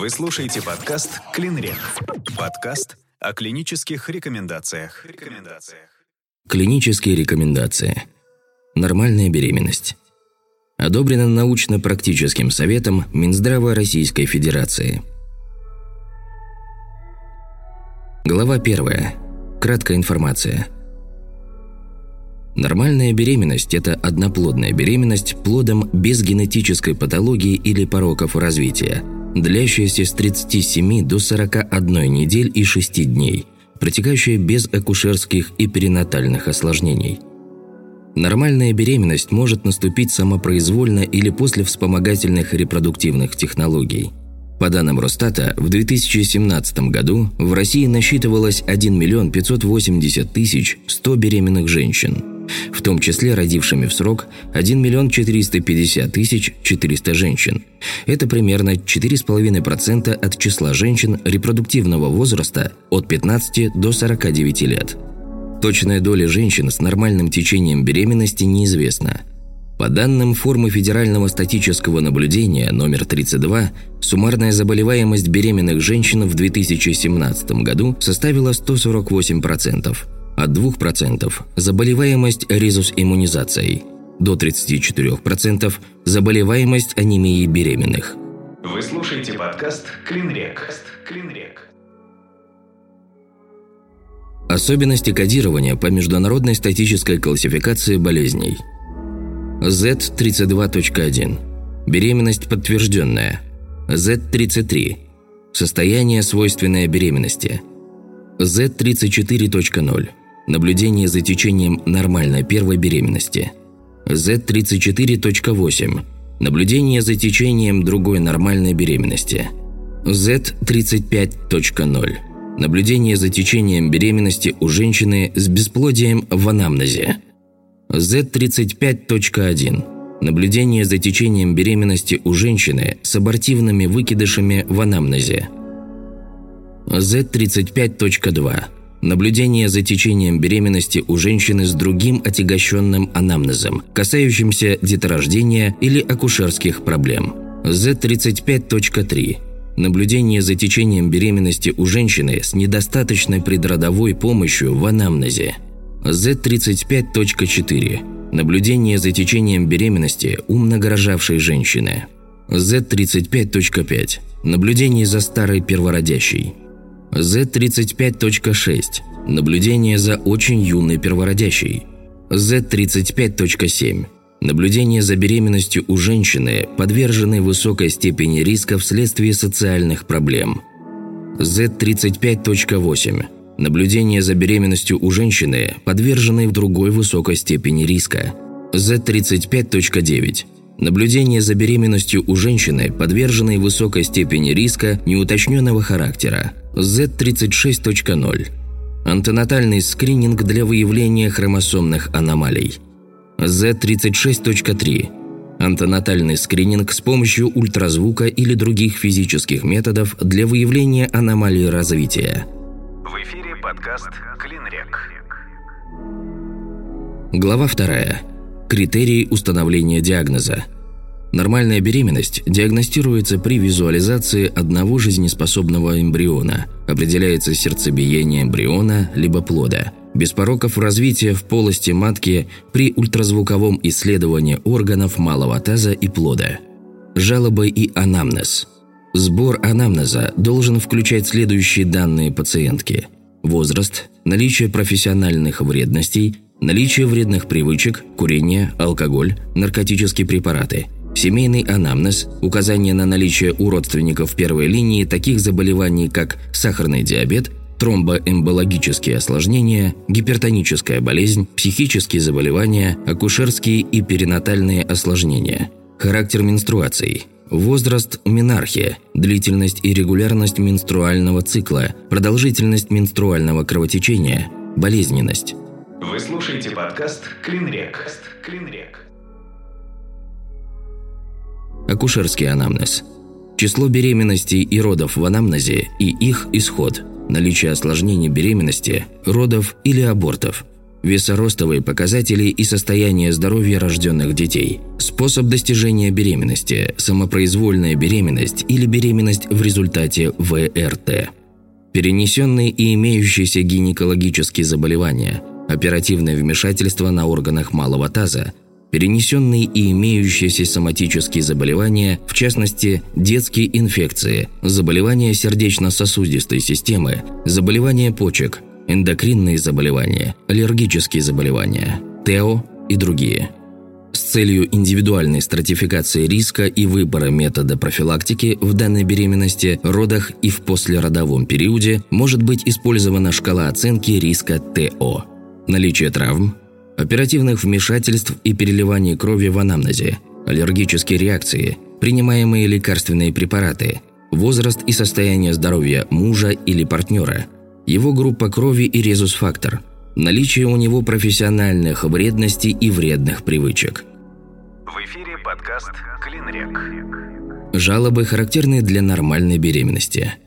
Вы слушаете подкаст «Клинрек». Подкаст о клинических рекомендациях. рекомендациях. Клинические рекомендации. Нормальная беременность. Одобрено научно-практическим советом Минздрава Российской Федерации. Глава 1. Краткая информация. Нормальная беременность – это одноплодная беременность плодом без генетической патологии или пороков развития, длящаяся с 37 до 41 недель и 6 дней, протекающая без акушерских и перинатальных осложнений. Нормальная беременность может наступить самопроизвольно или после вспомогательных репродуктивных технологий – по данным Росстата, в 2017 году в России насчитывалось 1 миллион 580 тысяч 100 беременных женщин, в том числе родившими в срок 1 миллион 450 тысяч 400 женщин. Это примерно 4,5% от числа женщин репродуктивного возраста от 15 до 49 лет. Точная доля женщин с нормальным течением беременности неизвестна – по данным формы федерального статического наблюдения номер 32, суммарная заболеваемость беременных женщин в 2017 году составила 148%, от 2% – заболеваемость резус-иммунизацией, до 34% – заболеваемость анемией беременных. Вы слушаете подкаст «Клинрек». «Клинрек». Особенности кодирования по международной статической классификации болезней – Z32.1. Беременность подтвержденная. Z33. Состояние, свойственное беременности. Z34.0. Наблюдение за течением нормальной первой беременности. Z34.8. Наблюдение за течением другой нормальной беременности. Z35.0. Наблюдение за течением беременности у женщины с бесплодием в анамнезе. Z35.1. Наблюдение за течением беременности у женщины с абортивными выкидышами в анамнезе. Z35.2. Наблюдение за течением беременности у женщины с другим отягощенным анамнезом, касающимся деторождения или акушерских проблем. Z35.3. Наблюдение за течением беременности у женщины с недостаточной предродовой помощью в анамнезе. Z35.4. Наблюдение за течением беременности у многорожавшей женщины. Z35.5. Наблюдение за старой первородящей. Z35.6. Наблюдение за очень юной первородящей. Z35.7. Наблюдение за беременностью у женщины, подверженной высокой степени риска вследствие социальных проблем. Z35.8 Наблюдение за беременностью у женщины, подверженной в другой высокой степени риска. Z35.9. Наблюдение за беременностью у женщины, подверженной высокой степени риска неуточненного характера. Z36.0. Антенатальный скрининг для выявления хромосомных аномалий. Z36.3. Антенатальный скрининг с помощью ультразвука или других физических методов для выявления аномалий развития. В эфире Подкаст «Клинрек». Глава 2. Критерии установления диагноза. Нормальная беременность диагностируется при визуализации одного жизнеспособного эмбриона, определяется сердцебиение эмбриона либо плода, без пороков развития в полости матки при ультразвуковом исследовании органов малого таза и плода. Жалобы и анамнез. Сбор анамнеза должен включать следующие данные пациентки – возраст, наличие профессиональных вредностей, наличие вредных привычек, курение, алкоголь, наркотические препараты, семейный анамнез, указание на наличие у родственников первой линии таких заболеваний, как сахарный диабет, тромбоэмбологические осложнения, гипертоническая болезнь, психические заболевания, акушерские и перинатальные осложнения, характер менструаций – Возраст – менархия, длительность и регулярность менструального цикла, продолжительность менструального кровотечения, болезненность. Вы слушаете подкаст «Клинрек». «Клинрек». Акушерский анамнез. Число беременностей и родов в анамнезе и их исход, наличие осложнений беременности, родов или абортов. весоростовые показатели и состояние здоровья рожденных детей, способ достижения беременности, самопроизвольная беременность или беременность в результате ВРТ, перенесенные и имеющиеся гинекологические заболевания, оперативное вмешательство на органах малого таза, перенесенные и имеющиеся соматические заболевания, в частности, детские инфекции, заболевания сердечно-сосудистой системы, заболевания почек, эндокринные заболевания, аллергические заболевания, ТЭО и другие. С целью индивидуальной стратификации риска и выбора метода профилактики в данной беременности, родах и в послеродовом периоде может быть использована шкала оценки риска ТО. Наличие травм, оперативных вмешательств и переливания крови в анамнезе, аллергические реакции, принимаемые лекарственные препараты, возраст и состояние здоровья мужа или партнера, его группа крови и резус-фактор, наличие у него профессиональных вредностей и вредных привычек. В эфире подкаст «Клинрек». Жалобы характерны для нормальной беременности –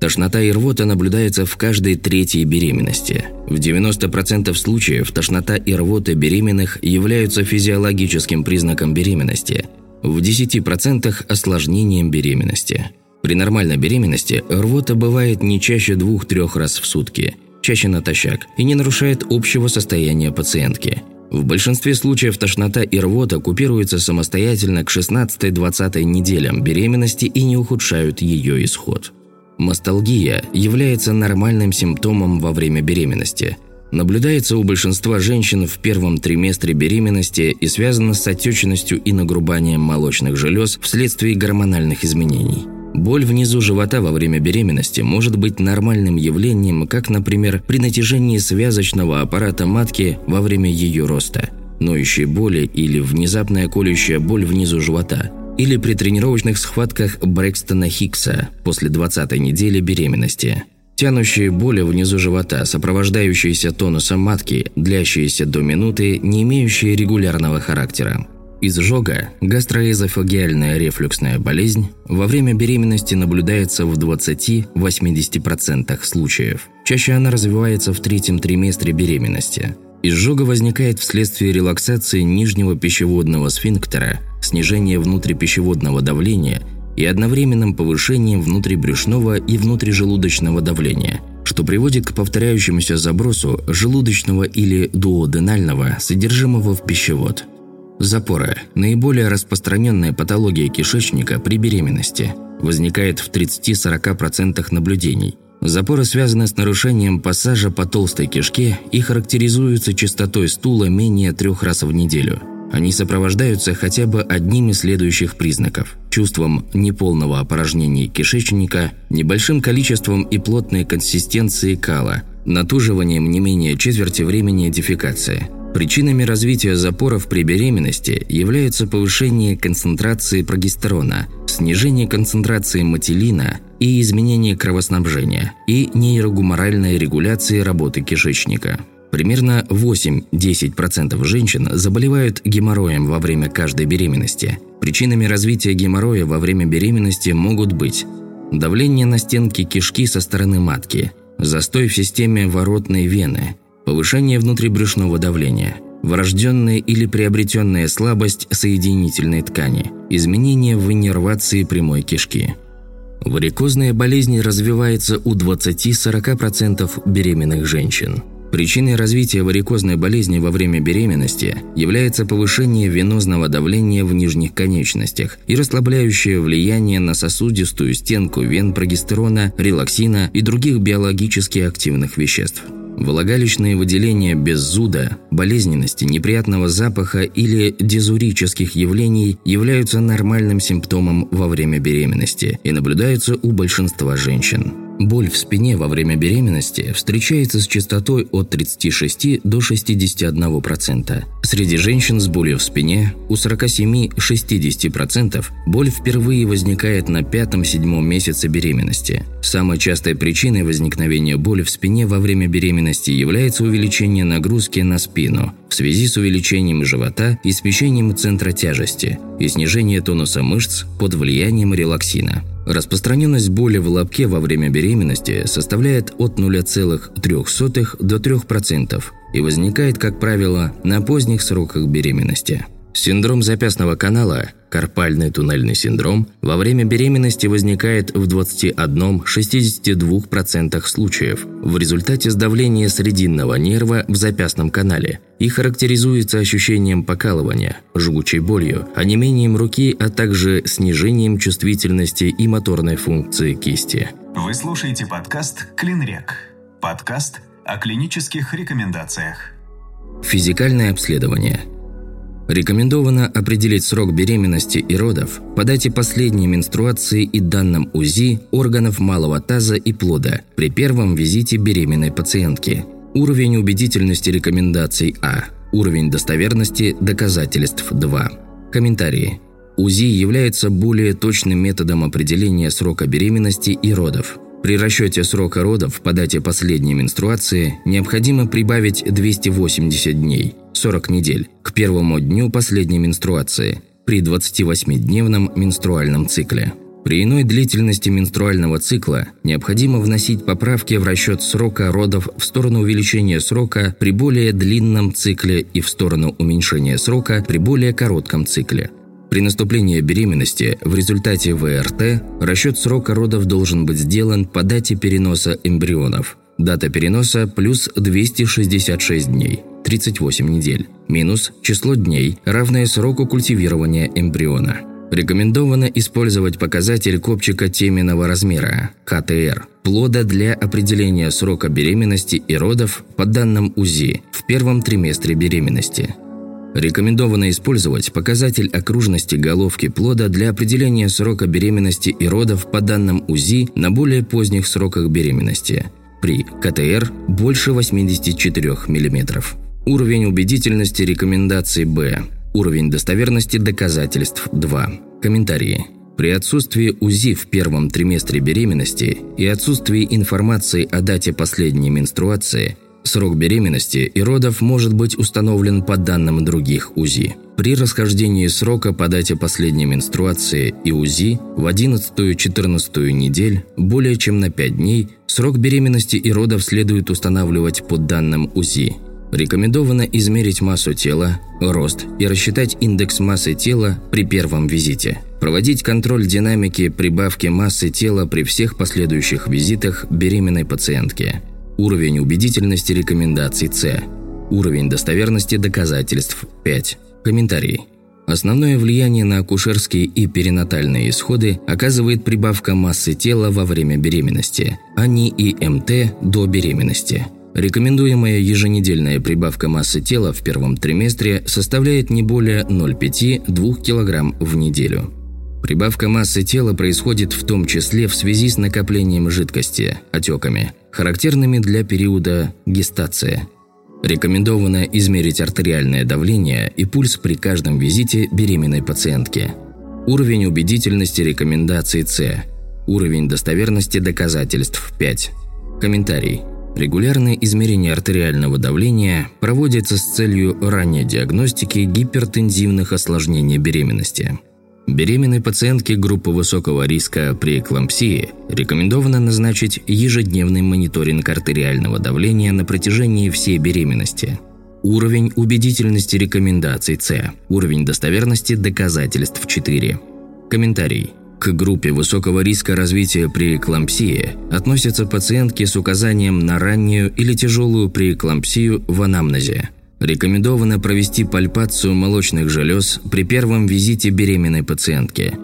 Тошнота и рвота наблюдается в каждой третьей беременности. В 90% случаев тошнота и рвота беременных являются физиологическим признаком беременности, в 10% – осложнением беременности. При нормальной беременности рвота бывает не чаще двух-трех раз в сутки, чаще натощак, и не нарушает общего состояния пациентки. В большинстве случаев тошнота и рвота купируются самостоятельно к 16-20 неделям беременности и не ухудшают ее исход. Масталгия является нормальным симптомом во время беременности. Наблюдается у большинства женщин в первом триместре беременности и связана с отечностью и нагрубанием молочных желез вследствие гормональных изменений. Боль внизу живота во время беременности может быть нормальным явлением, как, например, при натяжении связочного аппарата матки во время ее роста, ноющие боли или внезапная колющая боль внизу живота – или при тренировочных схватках Брэкстона Хикса после 20-й недели беременности. Тянущие боли внизу живота, сопровождающиеся тонусом матки, длящиеся до минуты, не имеющие регулярного характера. Изжога, гастроэзофагиальная рефлюксная болезнь, во время беременности наблюдается в 20-80% случаев. Чаще она развивается в третьем триместре беременности. Изжога возникает вследствие релаксации нижнего пищеводного сфинктера снижение внутрипищеводного давления и одновременным повышением внутрибрюшного и внутрижелудочного давления, что приводит к повторяющемуся забросу желудочного или дуоденального содержимого в пищевод. Запора – наиболее распространенная патология кишечника при беременности, возникает в 30-40% наблюдений. Запоры связаны с нарушением пассажа по толстой кишке и характеризуются частотой стула менее трех раз в неделю – они сопровождаются хотя бы одним из следующих признаков – чувством неполного опорожнения кишечника, небольшим количеством и плотной консистенции кала, натуживанием не менее четверти времени дефекации. Причинами развития запоров при беременности являются повышение концентрации прогестерона, снижение концентрации матилина и изменение кровоснабжения и нейрогуморальная регуляция работы кишечника. Примерно 8-10% женщин заболевают геморроем во время каждой беременности. Причинами развития геморроя во время беременности могут быть давление на стенки кишки со стороны матки, застой в системе воротной вены, повышение внутрибрюшного давления, врожденная или приобретенная слабость соединительной ткани, изменение в иннервации прямой кишки. Варикозная болезнь развивается у 20-40% беременных женщин. Причиной развития варикозной болезни во время беременности является повышение венозного давления в нижних конечностях и расслабляющее влияние на сосудистую стенку вен прогестерона, релаксина и других биологически активных веществ. Влагалищные выделения без зуда, болезненности, неприятного запаха или дизурических явлений являются нормальным симптомом во время беременности и наблюдаются у большинства женщин. Боль в спине во время беременности встречается с частотой от 36 до 61%. Среди женщин с болью в спине у 47-60% боль впервые возникает на пятом-седьмом месяце беременности. Самой частой причиной возникновения боли в спине во время беременности является увеличение нагрузки на спину в связи с увеличением живота и смещением центра тяжести и снижение тонуса мышц под влиянием релаксина. Распространенность боли в лобке во время беременности составляет от 0,03 до 3% и возникает, как правило, на поздних сроках беременности. Синдром запястного канала, карпальный туннельный синдром, во время беременности возникает в 21-62% случаев в результате сдавления срединного нерва в запястном канале и характеризуется ощущением покалывания, жгучей болью, онемением руки, а также снижением чувствительности и моторной функции кисти. Вы слушаете подкаст «Клинрек». Подкаст о клинических рекомендациях. Физикальное обследование – Рекомендовано определить срок беременности и родов по дате последней менструации и данным УЗИ органов малого таза и плода при первом визите беременной пациентки. Уровень убедительности рекомендаций А. Уровень достоверности доказательств 2. Комментарии. УЗИ является более точным методом определения срока беременности и родов – при расчете срока родов по дате последней менструации необходимо прибавить 280 дней, 40 недель, к первому дню последней менструации при 28-дневном менструальном цикле. При иной длительности менструального цикла необходимо вносить поправки в расчет срока родов в сторону увеличения срока при более длинном цикле и в сторону уменьшения срока при более коротком цикле – при наступлении беременности в результате ВРТ расчет срока родов должен быть сделан по дате переноса эмбрионов. Дата переноса плюс 266 дней, 38 недель, минус число дней, равное сроку культивирования эмбриона. Рекомендовано использовать показатель копчика теменного размера, КТР, плода для определения срока беременности и родов по данным УЗИ в первом триместре беременности – Рекомендовано использовать показатель окружности головки плода для определения срока беременности и родов по данным УЗИ на более поздних сроках беременности при КТР больше 84 мм. Уровень убедительности рекомендаций Б. Уровень достоверности доказательств 2. Комментарии. При отсутствии УЗИ в первом триместре беременности и отсутствии информации о дате последней менструации – Срок беременности и родов может быть установлен по данным других УЗИ. При расхождении срока по дате последней менструации и УЗИ в 11-14 недель более чем на 5 дней срок беременности и родов следует устанавливать по данным УЗИ. Рекомендовано измерить массу тела, рост и рассчитать индекс массы тела при первом визите. Проводить контроль динамики прибавки массы тела при всех последующих визитах беременной пациентки. Уровень убедительности рекомендаций С. Уровень достоверности доказательств 5. Комментарий. Основное влияние на акушерские и перинатальные исходы оказывает прибавка массы тела во время беременности, а не ИМТ до беременности. Рекомендуемая еженедельная прибавка массы тела в первом триместре составляет не более 0,5-2 кг в неделю. Прибавка массы тела происходит в том числе в связи с накоплением жидкости, отеками, характерными для периода гестации. Рекомендовано измерить артериальное давление и пульс при каждом визите беременной пациентки. Уровень убедительности рекомендаций С. Уровень достоверности доказательств 5. Комментарий. Регулярное измерение артериального давления проводится с целью ранней диагностики гипертензивных осложнений беременности. Беременной пациентке группы высокого риска при эклампсии рекомендовано назначить ежедневный мониторинг артериального давления на протяжении всей беременности. Уровень убедительности рекомендаций С. Уровень достоверности доказательств 4. Комментарий. К группе высокого риска развития преэклампсии относятся пациентки с указанием на раннюю или тяжелую преэклампсию в анамнезе – Рекомендовано провести пальпацию молочных желез при первом визите беременной пациентки.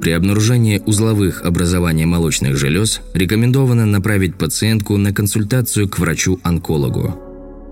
При обнаружении узловых образований молочных желез рекомендовано направить пациентку на консультацию к врачу-онкологу.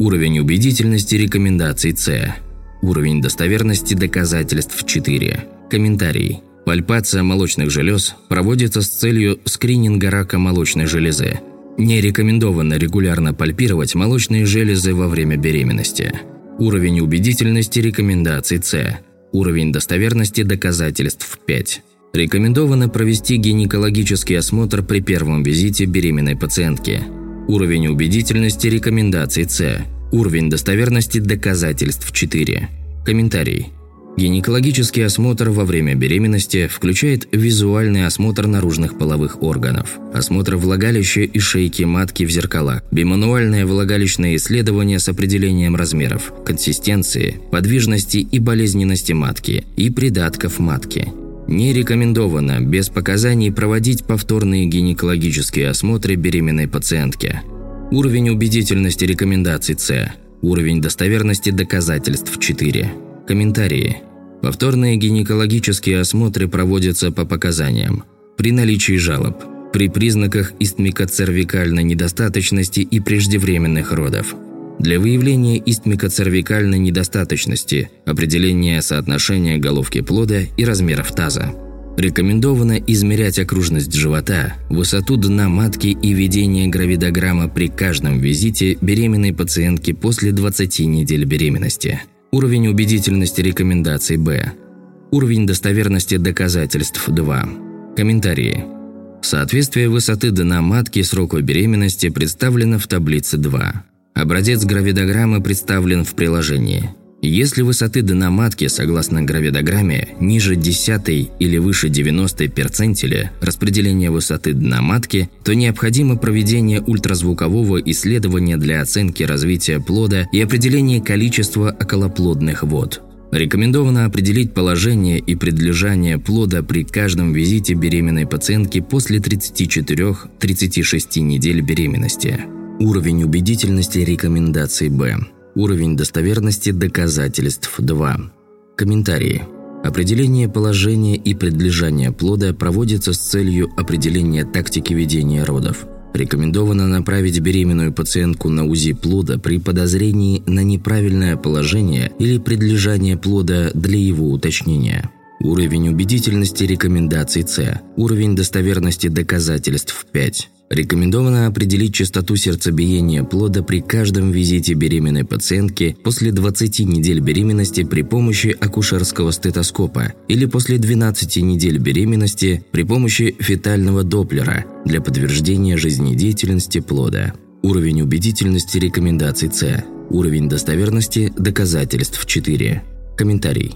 Уровень убедительности рекомендаций С. Уровень достоверности доказательств 4. Комментарий. Пальпация молочных желез проводится с целью скрининга рака молочной железы. Не рекомендовано регулярно пальпировать молочные железы во время беременности. Уровень убедительности рекомендаций С. Уровень достоверности доказательств 5. Рекомендовано провести гинекологический осмотр при первом визите беременной пациентки. Уровень убедительности рекомендаций С. Уровень достоверности доказательств 4. Комментарий. Гинекологический осмотр во время беременности включает визуальный осмотр наружных половых органов, осмотр влагалища и шейки матки в зеркала, бимануальное влагалищное исследование с определением размеров, консистенции, подвижности и болезненности матки и придатков матки. Не рекомендовано без показаний проводить повторные гинекологические осмотры беременной пациентки. Уровень убедительности рекомендаций С. Уровень достоверности доказательств 4. Комментарии. Повторные гинекологические осмотры проводятся по показаниям. При наличии жалоб, при признаках истмикоцервикальной недостаточности и преждевременных родов. Для выявления истмикоцервикальной недостаточности, определения соотношения головки плода и размеров таза. Рекомендовано измерять окружность живота, высоту дна матки и ведение гравидограмма при каждом визите беременной пациентки после 20 недель беременности. Уровень убедительности рекомендаций Б. Уровень достоверности доказательств 2. Комментарии. Соответствие высоты дна матки сроку беременности представлено в таблице 2. Образец гравидограммы представлен в приложении. Если высоты дна матки, согласно гравидограмме, ниже 10 или выше 90 перцентиля распределения высоты дна матки, то необходимо проведение ультразвукового исследования для оценки развития плода и определения количества околоплодных вод. Рекомендовано определить положение и предлежание плода при каждом визите беременной пациентки после 34-36 недель беременности. Уровень убедительности рекомендаций Б. Уровень достоверности доказательств 2. Комментарии. Определение положения и предлежания плода проводится с целью определения тактики ведения родов. Рекомендовано направить беременную пациентку на УЗИ плода при подозрении на неправильное положение или предлежание плода для его уточнения. Уровень убедительности рекомендаций С. Уровень достоверности доказательств 5. Рекомендовано определить частоту сердцебиения плода при каждом визите беременной пациентки после 20 недель беременности при помощи акушерского стетоскопа или после 12 недель беременности при помощи фетального доплера для подтверждения жизнедеятельности плода. Уровень убедительности рекомендаций С. Уровень достоверности доказательств 4. Комментарий.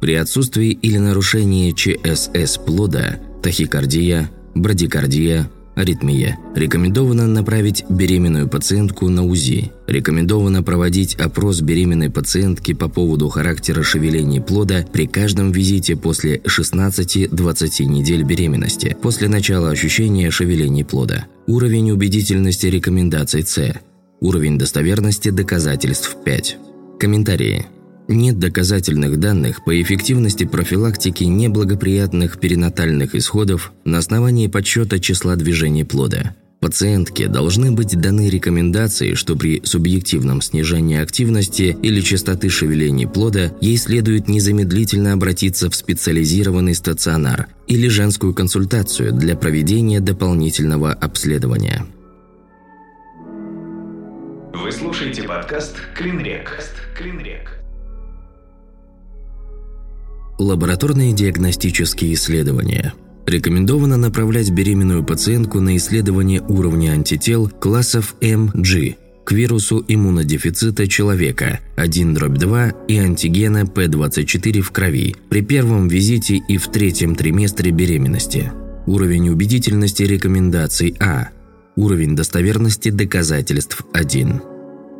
При отсутствии или нарушении ЧСС плода, тахикардия, брадикардия, Аритмия. Рекомендовано направить беременную пациентку на УЗИ. Рекомендовано проводить опрос беременной пациентки по поводу характера шевелений плода при каждом визите после 16-20 недель беременности, после начала ощущения шевелений плода. Уровень убедительности рекомендаций С. Уровень достоверности доказательств 5. Комментарии. Нет доказательных данных по эффективности профилактики неблагоприятных перинатальных исходов на основании подсчета числа движений плода. Пациентке должны быть даны рекомендации, что при субъективном снижении активности или частоты шевелений плода ей следует незамедлительно обратиться в специализированный стационар или женскую консультацию для проведения дополнительного обследования. Вы слушаете подкаст «Клинрек». «Клинрек». Лабораторные диагностические исследования. Рекомендовано направлять беременную пациентку на исследование уровня антител классов МГ к вирусу иммунодефицита человека 1-2 и антигена P24 в крови при первом визите и в третьем триместре беременности. Уровень убедительности рекомендаций А. Уровень достоверности доказательств 1.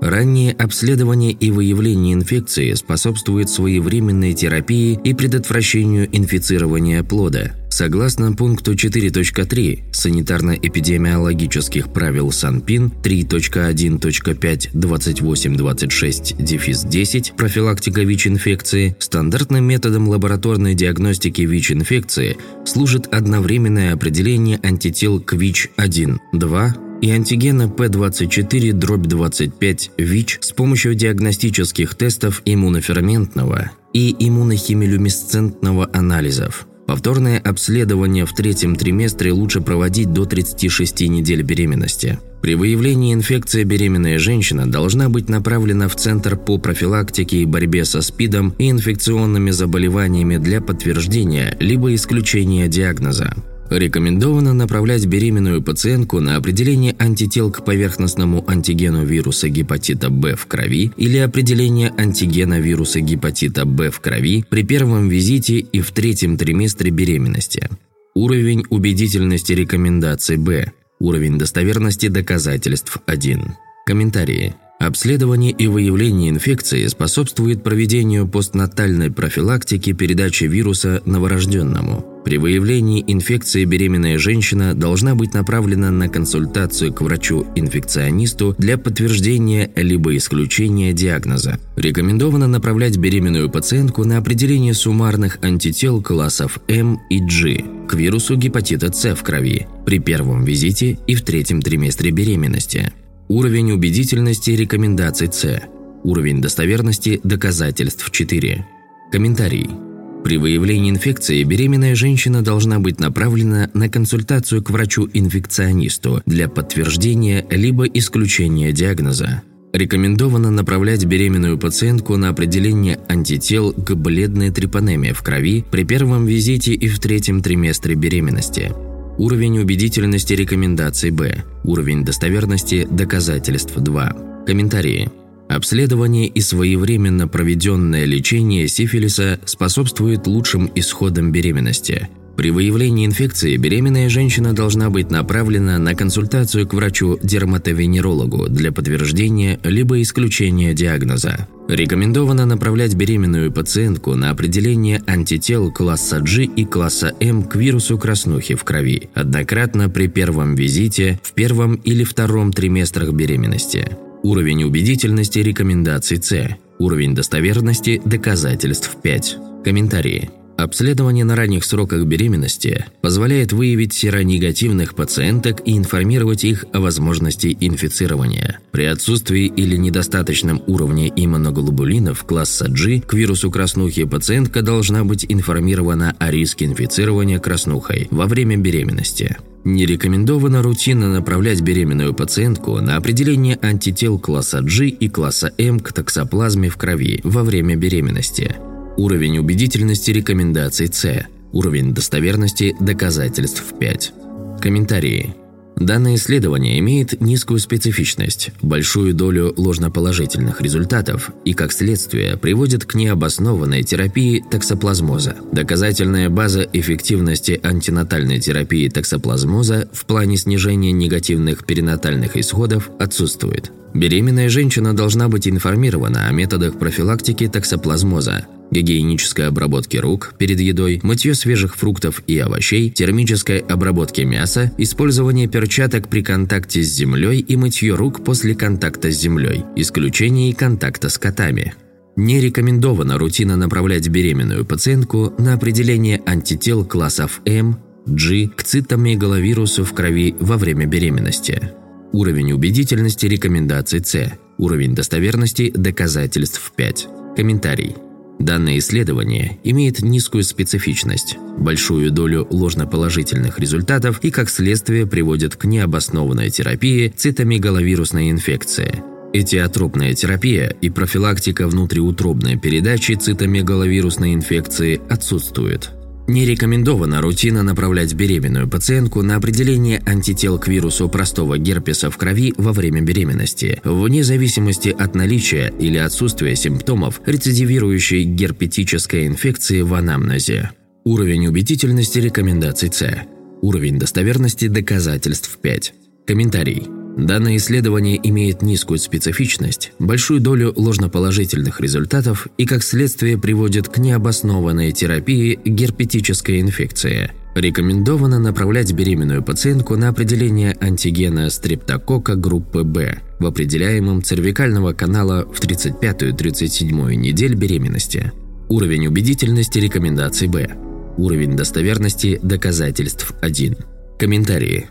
Раннее обследование и выявление инфекции способствует своевременной терапии и предотвращению инфицирования плода. Согласно пункту 4.3 санитарно-эпидемиологических правил СанПин 3.1.5.2826-10 профилактика ВИЧ-инфекции, стандартным методом лабораторной диагностики ВИЧ-инфекции служит одновременное определение антител к ВИЧ-1, 2, и антигена P24-25 ВИЧ с помощью диагностических тестов иммуноферментного и иммунохимилюмисцентного анализов. Повторное обследование в третьем триместре лучше проводить до 36 недель беременности. При выявлении инфекции беременная женщина должна быть направлена в Центр по профилактике и борьбе со СПИДом и инфекционными заболеваниями для подтверждения либо исключения диагноза. Рекомендовано направлять беременную пациентку на определение антител к поверхностному антигену вируса гепатита Б в крови или определение антигена вируса гепатита Б в крови при первом визите и в третьем триместре беременности. Уровень убедительности рекомендаций Б. Уровень достоверности доказательств 1. Комментарии. Обследование и выявление инфекции способствует проведению постнатальной профилактики передачи вируса новорожденному. При выявлении инфекции беременная женщина должна быть направлена на консультацию к врачу-инфекционисту для подтверждения либо исключения диагноза. Рекомендовано направлять беременную пациентку на определение суммарных антител классов М и G к вирусу гепатита С в крови при первом визите и в третьем триместре беременности. Уровень убедительности рекомендаций С. Уровень достоверности доказательств 4. Комментарий. При выявлении инфекции беременная женщина должна быть направлена на консультацию к врачу-инфекционисту для подтверждения либо исключения диагноза. Рекомендовано направлять беременную пациентку на определение антител к бледной трипанеме в крови при первом визите и в третьем триместре беременности. Уровень убедительности рекомендаций Б. Уровень достоверности доказательств 2. Комментарии. Обследование и своевременно проведенное лечение сифилиса способствует лучшим исходам беременности. При выявлении инфекции беременная женщина должна быть направлена на консультацию к врачу-дерматовенерологу для подтверждения либо исключения диагноза. Рекомендовано направлять беременную пациентку на определение антител класса G и класса М к вирусу краснухи в крови однократно при первом визите в первом или втором триместрах беременности. Уровень убедительности рекомендаций С. Уровень достоверности доказательств 5. Комментарии. Обследование на ранних сроках беременности позволяет выявить серонегативных пациенток и информировать их о возможности инфицирования. При отсутствии или недостаточном уровне иммуноглобулинов класса G к вирусу краснухи пациентка должна быть информирована о риске инфицирования краснухой во время беременности. Не рекомендовано рутинно направлять беременную пациентку на определение антител класса G и класса М к токсоплазме в крови во время беременности – Уровень убедительности рекомендаций С. Уровень достоверности доказательств 5. Комментарии. Данное исследование имеет низкую специфичность, большую долю ложноположительных результатов и, как следствие, приводит к необоснованной терапии токсоплазмоза. Доказательная база эффективности антинатальной терапии токсоплазмоза в плане снижения негативных перинатальных исходов отсутствует. Беременная женщина должна быть информирована о методах профилактики токсоплазмоза, гигиенической обработки рук перед едой, мытье свежих фруктов и овощей, термической обработки мяса, использование перчаток при контакте с землей и мытье рук после контакта с землей, исключение контакта с котами. Не рекомендовано рутинно направлять беременную пациентку на определение антител классов М, G к цитомегаловирусу в крови во время беременности. Уровень убедительности рекомендаций С. Уровень достоверности доказательств 5. Комментарий. Данное исследование имеет низкую специфичность, большую долю ложноположительных результатов и, как следствие, приводит к необоснованной терапии цитомегаловирусной инфекции. Этиотропная терапия и профилактика внутриутробной передачи цитомегаловирусной инфекции отсутствуют. Не рекомендовано рутинно направлять беременную пациентку на определение антител к вирусу простого герпеса в крови во время беременности, вне зависимости от наличия или отсутствия симптомов рецидивирующей герпетической инфекции в анамнезе. Уровень убедительности рекомендаций С. Уровень достоверности доказательств 5. Комментарий. Данное исследование имеет низкую специфичность, большую долю ложноположительных результатов и, как следствие, приводит к необоснованной терапии герпетической инфекции. Рекомендовано направлять беременную пациентку на определение антигена стрептокока группы В в определяемом цервикального канала в 35-37 недель беременности. Уровень убедительности рекомендаций Б. Уровень достоверности доказательств 1. Комментарии.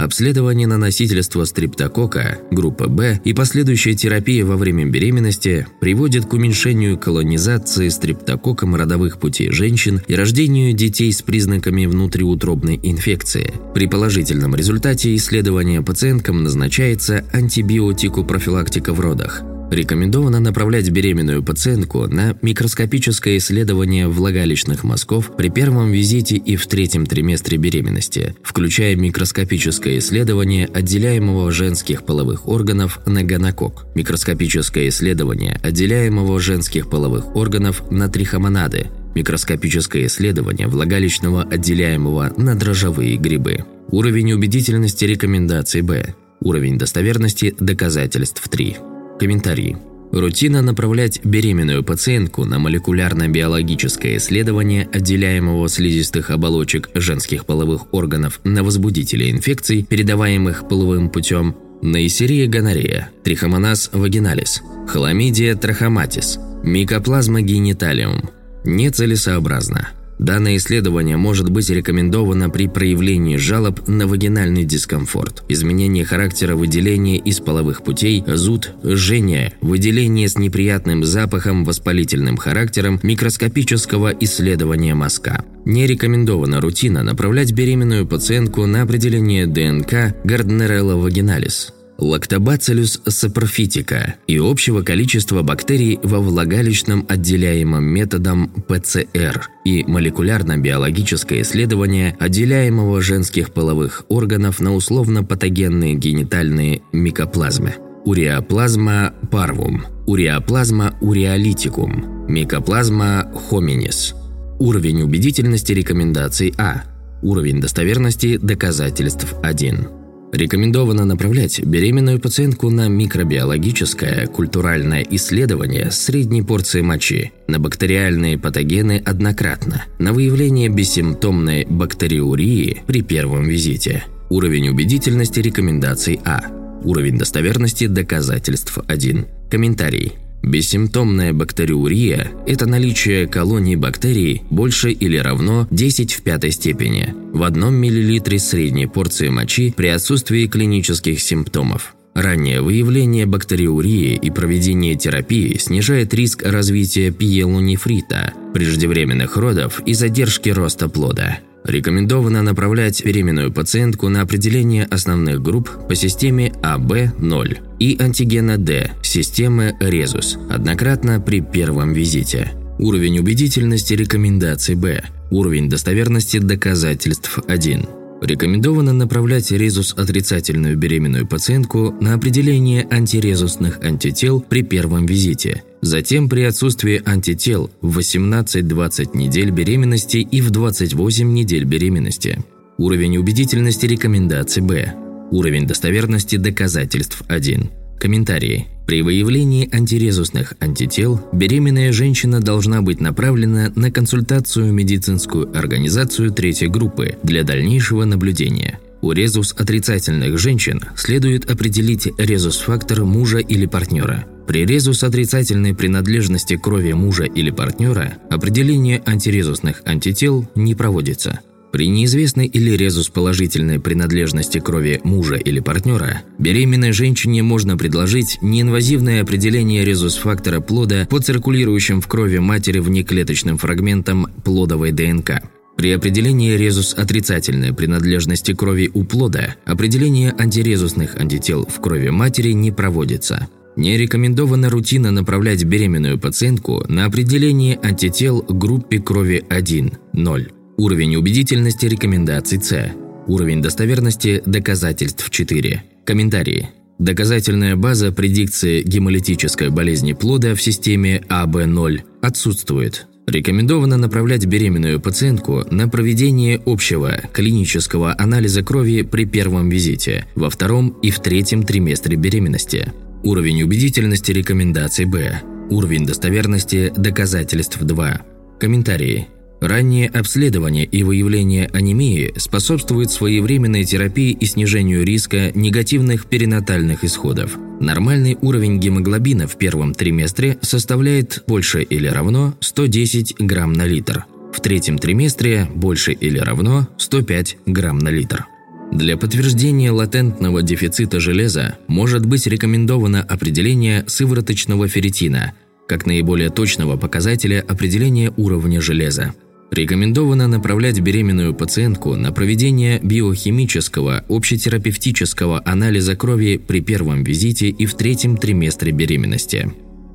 Обследование на носительство стриптокока, группа Б и последующая терапия во время беременности приводит к уменьшению колонизации стриптококом родовых путей женщин и рождению детей с признаками внутриутробной инфекции. При положительном результате исследования пациенткам назначается антибиотику профилактика в родах. Рекомендовано направлять беременную пациентку на микроскопическое исследование влагалищных мазков при первом визите и в третьем триместре беременности, включая микроскопическое исследование отделяемого женских половых органов на гонокок, микроскопическое исследование отделяемого женских половых органов на трихомонады, микроскопическое исследование влагалищного отделяемого на дрожжевые грибы. Уровень убедительности рекомендаций Б. Уровень достоверности доказательств 3. Комментарий. Рутина направлять беременную пациентку на молекулярно-биологическое исследование отделяемого слизистых оболочек женских половых органов на возбудители инфекций, передаваемых половым путем, наисерия гонорея, трихомоназ вагиналис, хламидия трахоматис, микоплазма гениталиум. Нецелесообразно. Данное исследование может быть рекомендовано при проявлении жалоб на вагинальный дискомфорт, изменение характера выделения из половых путей, зуд, жжение, выделение с неприятным запахом, воспалительным характером, микроскопического исследования мозга. Не рекомендована рутина направлять беременную пациентку на определение ДНК Gardnerella vaginalis лактобацилюс сапрофитика и общего количества бактерий во влагалищном отделяемом методом ПЦР и молекулярно-биологическое исследование отделяемого женских половых органов на условно-патогенные генитальные микоплазмы. Уреоплазма парвум, уреоплазма уреолитикум, микоплазма хоминис. Уровень убедительности рекомендаций А. Уровень достоверности доказательств 1. Рекомендовано направлять беременную пациентку на микробиологическое культуральное исследование средней порции мочи, на бактериальные патогены однократно, на выявление бессимптомной бактериурии при первом визите. Уровень убедительности рекомендаций А. Уровень достоверности доказательств 1. Комментарий. Бессимптомная бактериурия – это наличие колоний бактерий больше или равно 10 в пятой степени в одном миллилитре средней порции мочи при отсутствии клинических симптомов. Раннее выявление бактериурии и проведение терапии снижает риск развития пиелонефрита, преждевременных родов и задержки роста плода. Рекомендовано направлять беременную пациентку на определение основных групп по системе АБ-0 и антигена D системы Резус однократно при первом визите. Уровень убедительности рекомендаций Б. Уровень достоверности доказательств 1. Рекомендовано направлять резус отрицательную беременную пациентку на определение антирезусных антител при первом визите, затем при отсутствии антител в 18-20 недель беременности и в 28 недель беременности. Уровень убедительности рекомендаций Б. Уровень достоверности доказательств 1. Комментарии. При выявлении антирезусных антител беременная женщина должна быть направлена на консультацию в медицинскую организацию третьей группы для дальнейшего наблюдения. У резус отрицательных женщин следует определить резус-фактор мужа или партнера. При резус отрицательной принадлежности крови мужа или партнера определение антирезусных антител не проводится. При неизвестной или резус-положительной принадлежности крови мужа или партнера, беременной женщине можно предложить неинвазивное определение резус-фактора плода по циркулирующим в крови матери внеклеточным фрагментам плодовой ДНК. При определении резус отрицательной принадлежности крови у плода определение антирезусных антител в крови матери не проводится. Не рекомендована рутина направлять беременную пациентку на определение антител группе крови 1, 0. Уровень убедительности рекомендаций С. Уровень достоверности доказательств 4. Комментарии. Доказательная база предикции гемолитической болезни плода в системе АБ0 отсутствует. Рекомендовано направлять беременную пациентку на проведение общего клинического анализа крови при первом визите, во втором и в третьем триместре беременности. Уровень убедительности рекомендаций Б. Уровень достоверности доказательств 2. Комментарии. Раннее обследование и выявление анемии способствует своевременной терапии и снижению риска негативных перинатальных исходов. Нормальный уровень гемоглобина в первом триместре составляет больше или равно 110 грамм на литр. В третьем триместре больше или равно 105 грамм на литр. Для подтверждения латентного дефицита железа может быть рекомендовано определение сывороточного ферритина как наиболее точного показателя определения уровня железа. Рекомендовано направлять беременную пациентку на проведение биохимического общетерапевтического анализа крови при первом визите и в третьем триместре беременности.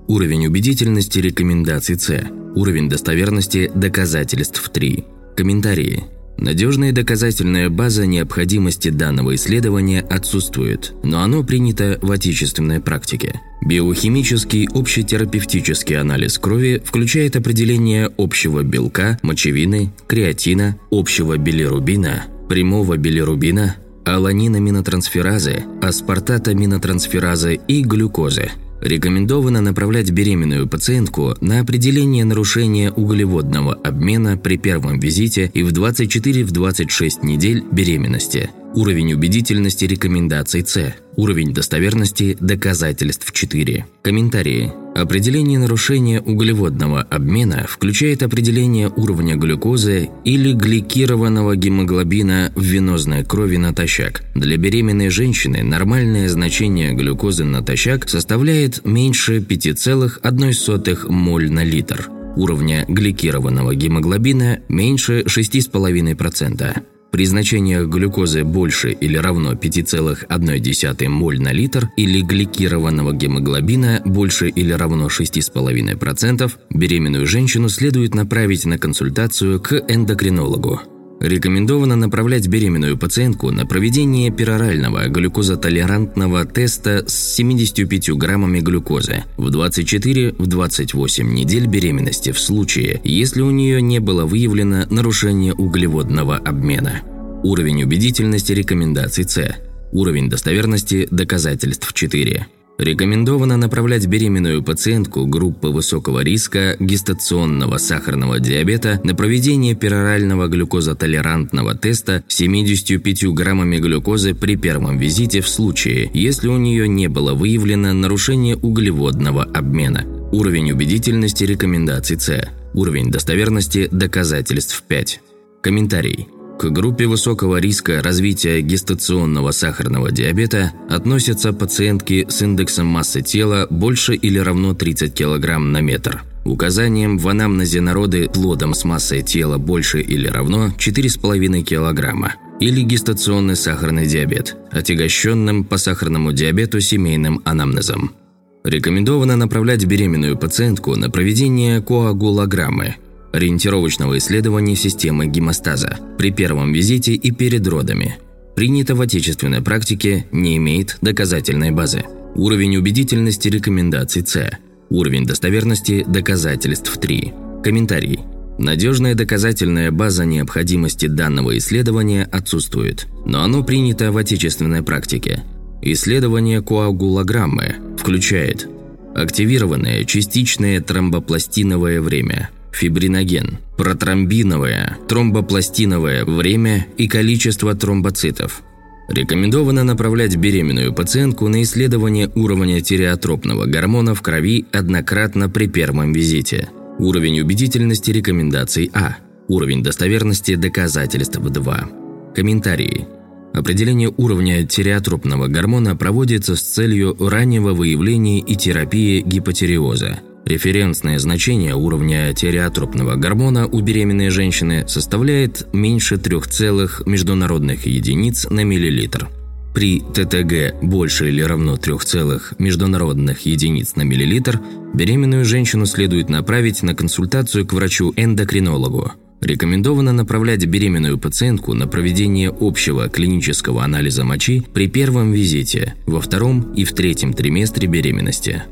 Уровень убедительности рекомендаций С. Уровень достоверности доказательств 3. Комментарии. Надежная доказательная база необходимости данного исследования отсутствует, но оно принято в отечественной практике. Биохимический общетерапевтический анализ крови включает определение общего белка, мочевины, креатина, общего билирубина, прямого билирубина, аланинаминотрансферазы, аспартатаминотрансферазы и глюкозы – Рекомендовано направлять беременную пациентку на определение нарушения углеводного обмена при первом визите и в 24-26 недель беременности. Уровень убедительности рекомендаций С. Уровень достоверности доказательств 4. Комментарии. Определение нарушения углеводного обмена включает определение уровня глюкозы или гликированного гемоглобина в венозной крови натощак. Для беременной женщины нормальное значение глюкозы натощак составляет меньше 5,1 моль на литр. Уровня гликированного гемоглобина меньше 6,5%. При значениях глюкозы больше или равно 5,1 моль на литр или гликированного гемоглобина больше или равно 6,5%, беременную женщину следует направить на консультацию к эндокринологу. Рекомендовано направлять беременную пациентку на проведение перорального глюкозотолерантного теста с 75 граммами глюкозы в 24-28 недель беременности в случае, если у нее не было выявлено нарушение углеводного обмена. Уровень убедительности рекомендаций С. Уровень достоверности доказательств 4. Рекомендовано направлять беременную пациентку группы высокого риска гестационного сахарного диабета на проведение перорального глюкозотолерантного теста с 75 граммами глюкозы при первом визите в случае, если у нее не было выявлено нарушение углеводного обмена. Уровень убедительности рекомендаций С. Уровень достоверности доказательств 5. Комментарий. К группе высокого риска развития гестационного сахарного диабета относятся пациентки с индексом массы тела больше или равно 30 кг на метр. Указанием в анамнезе народы плодом с массой тела больше или равно 4,5 кг или гестационный сахарный диабет, отягощенным по сахарному диабету семейным анамнезом. Рекомендовано направлять беременную пациентку на проведение коагулограммы – ориентировочного исследования системы гемостаза при первом визите и перед родами. Принято в отечественной практике, не имеет доказательной базы. Уровень убедительности рекомендаций С. Уровень достоверности доказательств 3. Комментарий. Надежная доказательная база необходимости данного исследования отсутствует, но оно принято в отечественной практике. Исследование коагулограммы включает активированное частичное тромбопластиновое время – фибриноген, протромбиновое, тромбопластиновое время и количество тромбоцитов. Рекомендовано направлять беременную пациентку на исследование уровня тиреотропного гормона в крови однократно при первом визите. Уровень убедительности рекомендаций А. Уровень достоверности доказательств 2. Комментарии. Определение уровня тиреотропного гормона проводится с целью раннего выявления и терапии гипотереоза – Референсное значение уровня тиреотропного гормона у беременной женщины составляет меньше 3 целых международных единиц на миллилитр. При ТТГ больше или равно 3 целых международных единиц на миллилитр беременную женщину следует направить на консультацию к врачу-эндокринологу. Рекомендовано направлять беременную пациентку на проведение общего клинического анализа мочи при первом визите, во втором и в третьем триместре беременности.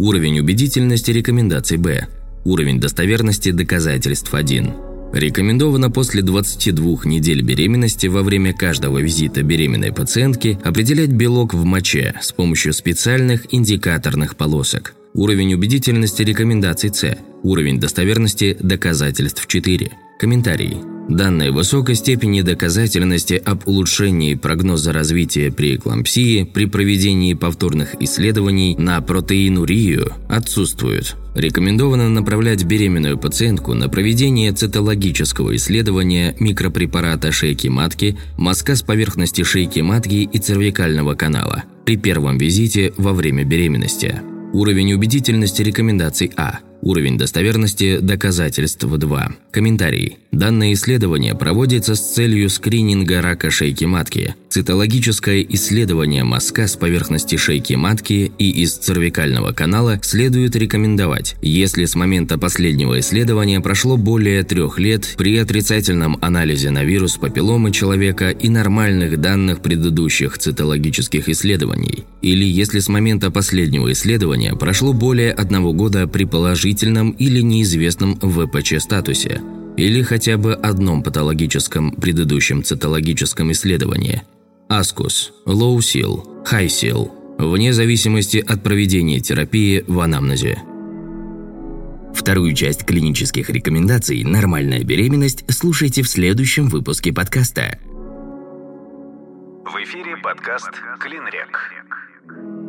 Уровень убедительности рекомендаций Б. Уровень достоверности доказательств 1. Рекомендовано после 22 недель беременности во время каждого визита беременной пациентки определять белок в моче с помощью специальных индикаторных полосок. Уровень убедительности рекомендаций С. Уровень достоверности доказательств 4. Комментарий. Данной высокой степени доказательности об улучшении прогноза развития при эклампсии при проведении повторных исследований на протеинурию отсутствуют. Рекомендовано направлять беременную пациентку на проведение цитологического исследования микропрепарата шейки матки, мазка с поверхности шейки матки и цервикального канала при первом визите во время беременности. Уровень убедительности рекомендаций А. Уровень достоверности доказательств 2. Комментарий. Данное исследование проводится с целью скрининга рака шейки матки. Цитологическое исследование мазка с поверхности шейки матки и из цервикального канала следует рекомендовать, если с момента последнего исследования прошло более трех лет при отрицательном анализе на вирус папилломы человека и нормальных данных предыдущих цитологических исследований, или если с момента последнего исследования прошло более одного года при положительном или неизвестном ВПЧ-статусе, или хотя бы одном патологическом предыдущем цитологическом исследовании. Аскус, High Seal, вне зависимости от проведения терапии в анамнезе. Вторую часть клинических рекомендаций «Нормальная беременность» слушайте в следующем выпуске подкаста. В эфире подкаст «Клинрек».